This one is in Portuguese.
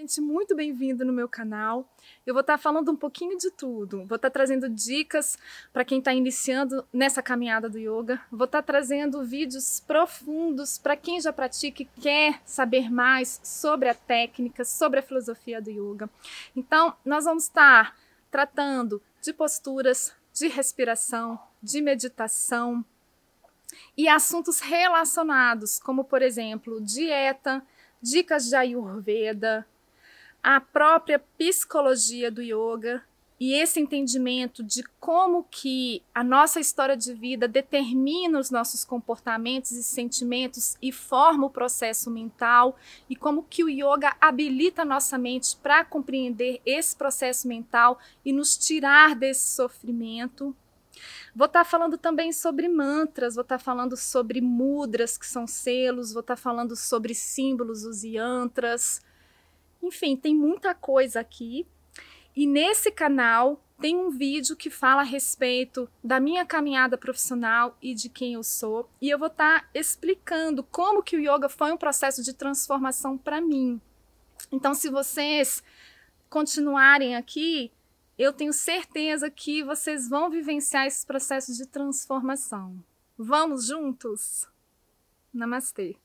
Gente, muito bem-vindo no meu canal. Eu vou estar falando um pouquinho de tudo. Vou estar trazendo dicas para quem está iniciando nessa caminhada do yoga. Vou estar trazendo vídeos profundos para quem já pratica e quer saber mais sobre a técnica, sobre a filosofia do yoga. Então, nós vamos estar tratando de posturas, de respiração, de meditação e assuntos relacionados, como por exemplo, dieta, dicas de Ayurveda, a própria psicologia do yoga e esse entendimento de como que a nossa história de vida determina os nossos comportamentos e sentimentos e forma o processo mental e como que o yoga habilita a nossa mente para compreender esse processo mental e nos tirar desse sofrimento. Vou estar tá falando também sobre mantras, vou estar tá falando sobre mudras, que são selos, vou estar tá falando sobre símbolos, os yantras, enfim, tem muita coisa aqui. E nesse canal tem um vídeo que fala a respeito da minha caminhada profissional e de quem eu sou. E eu vou estar tá explicando como que o yoga foi um processo de transformação para mim. Então, se vocês continuarem aqui, eu tenho certeza que vocês vão vivenciar esse processo de transformação. Vamos juntos? Namastê!